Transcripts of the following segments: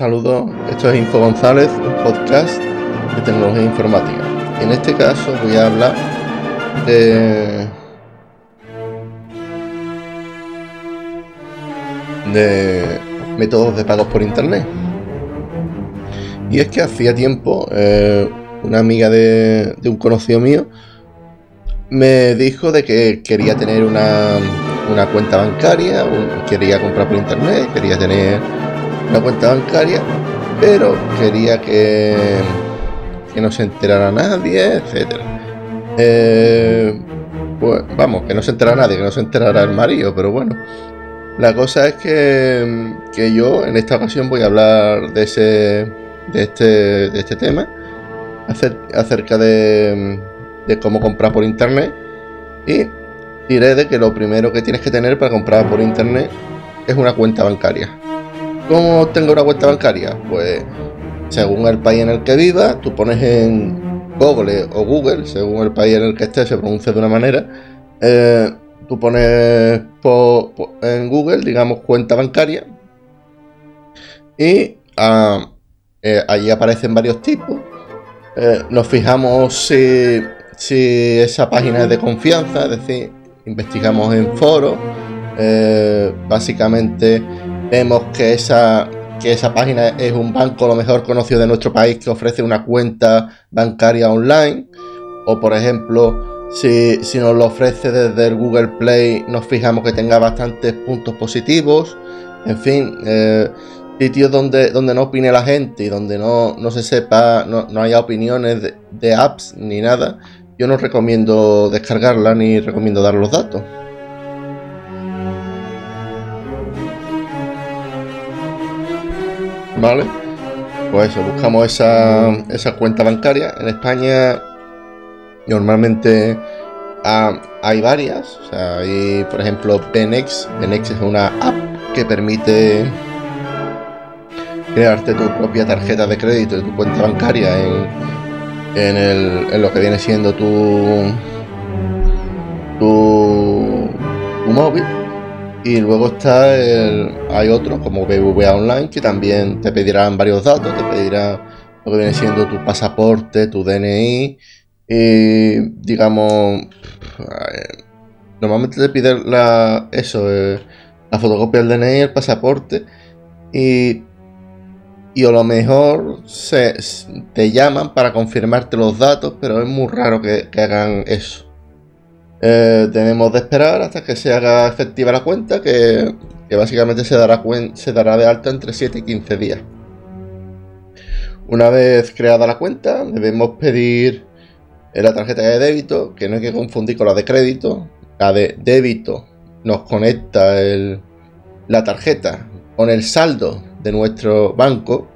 Saludos, esto es Info González, un podcast de tecnología informática. En este caso voy a hablar de, métodos de pagos por internet. Y es que hacía tiempo eh, una amiga de, de, un conocido mío me dijo de que quería tener una, una cuenta bancaria, quería comprar por internet, quería tener una cuenta bancaria, pero quería que, que no se enterara nadie, etcétera. Eh, pues vamos, que no se enterara nadie, que no se enterara el marido, pero bueno. La cosa es que, que yo en esta ocasión voy a hablar de ese de este, de este tema acerca de, de cómo comprar por internet y diré de que lo primero que tienes que tener para comprar por internet es una cuenta bancaria. ¿Cómo tengo una cuenta bancaria? Pues según el país en el que vivas, tú pones en Google o Google, según el país en el que estés, se pronuncia de una manera. Eh, tú pones en Google, digamos, cuenta bancaria. Y ah, eh, allí aparecen varios tipos. Eh, nos fijamos si, si esa página es de confianza, es decir, investigamos en foros. básicamente vemos que esa, que esa página es un banco lo mejor conocido de nuestro país que ofrece una cuenta bancaria online. O por ejemplo, si, nos lo ofrece desde el Google Play, nos fijamos que tenga bastantes puntos positivos. En fin, eh, sitios donde, donde no opine la gente y donde no, se sepa, no, haya opiniones de, de apps ni nada. Yo no recomiendo descargarla ni recomiendo dar los datos. ¿Vale? Pues eso, buscamos esa, cuenta bancaria. En España normalmente ah, hay varias. O hay, por ejemplo, Penex. Penex es una app que permite crearte tu propia tarjeta de crédito de tu cuenta bancaria en, en, el, en lo que viene siendo tu, tu móvil. Y luego está el, hay otros como BBVA Online que también te pedirán varios datos, te pedirán lo que viene siendo tu pasaporte, tu DNI y digamos normalmente te piden la eso eh, la fotocopia del DNI, el pasaporte y y a lo mejor se, te llaman para confirmarte los datos, pero es muy raro que hagan eso. Eh, debemos de esperar hasta que se haga efectiva la cuenta, que, básicamente se dará, se dará de alta entre 7 y 15 días. Una vez creada la cuenta, debemos pedir la tarjeta de débito, que no hay que confundir con la de crédito. La de débito nos conecta la tarjeta con el saldo de nuestro banco.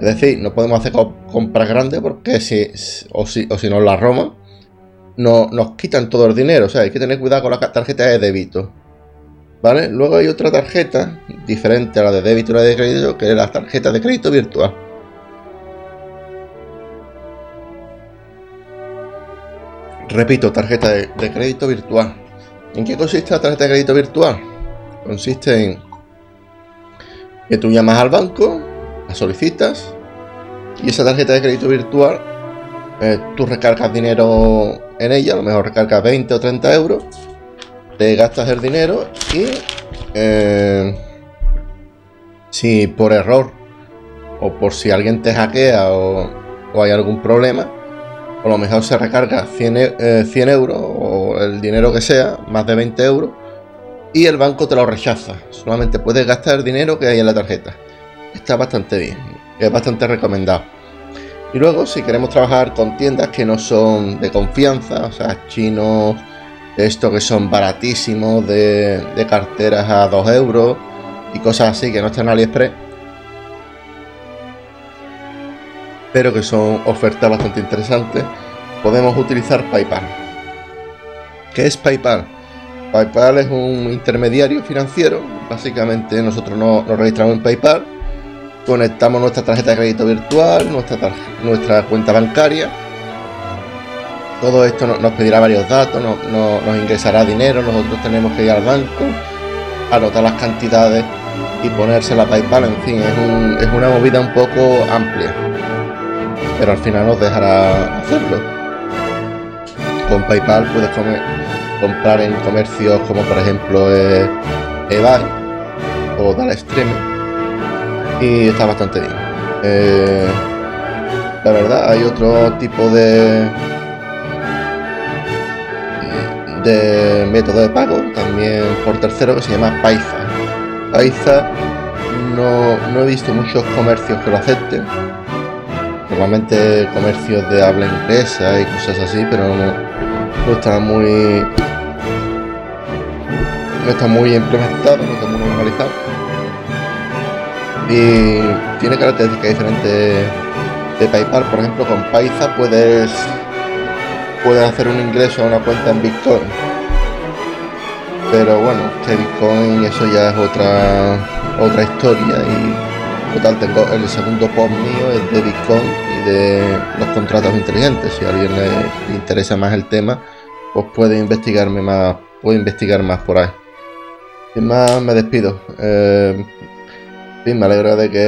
Es decir, no podemos hacer compras grandes porque si, o, si, o si nos la roban, no, nos quitan todo el dinero. O sea, hay que tener cuidado con la tarjeta de débito. ¿Vale? Luego hay otra tarjeta diferente a la de débito y la de crédito, que es la tarjeta de crédito virtual. Repito, tarjeta de, de crédito virtual. ¿En qué consiste la tarjeta de crédito virtual? Consiste en que tú llamas al banco, la solicitas y esa tarjeta de crédito virtual eh, tú recargas dinero en ella, a lo mejor recargas 20 o 30 euros, te gastas el dinero y eh, si por error o por si alguien te hackea o, hay algún problema, a lo mejor se recarga 100, e, eh, euros o el dinero que sea, más de 20 euros, y el banco te lo rechaza. Solamente puedes gastar el dinero que hay en la tarjeta. Está bastante bien, es bastante recomendado. Y luego, si queremos trabajar con tiendas que no son de confianza, o sea, chinos, esto que son baratísimos, de, carteras a 2 euros y cosas así que no están en AliExpress, pero que son ofertas bastante interesantes, podemos utilizar PayPal. ¿Qué es PayPal? PayPal es un intermediario financiero. Básicamente nosotros nos registramos en PayPal conectamos nuestra tarjeta de crédito virtual, nuestra, nuestra cuenta bancaria. Todo esto nos pedirá varios datos, nos ingresará dinero, nosotros tenemos que ir al banco, anotar las cantidades y ponerse la PayPal, en fin, es, una movida un poco amplia. Pero al final nos dejará hacerlo. Con PayPal puedes comprar en comercios como por ejemplo eh, eBay o Stream y está bastante bien. Eh, la verdad, hay otro tipo de de método de pago, también por tercero, que se llama Paisa. Paisa no, no he visto muchos comercios que lo acepten. Normalmente comercios de habla inglesa y cosas así, pero no, no está muy no está muy implementado, no está muy normalizado. Y tiene características diferentes de PayPal. Por ejemplo, con Paisa puedes puedes hacer un ingreso a una cuenta en Bitcoin. Pero bueno, que Bitcoin eso ya es otra otra historia y total tengo el segundo post mío es de Bitcoin y de los contratos inteligentes. Si a alguien le, interesa más el tema, pues puede investigarme más, puede investigar más por ahí. Sin más me despido. Eh, me alegra de que,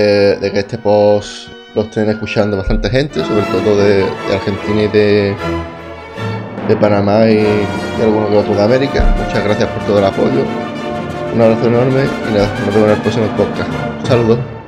de que este post lo estén escuchando bastante gente, sobre todo de Argentina y de, de Panamá y, de algunos de otros de América. Muchas gracias por todo el apoyo. Un abrazo enorme y nos vemos en el próximo podcast. Saludos.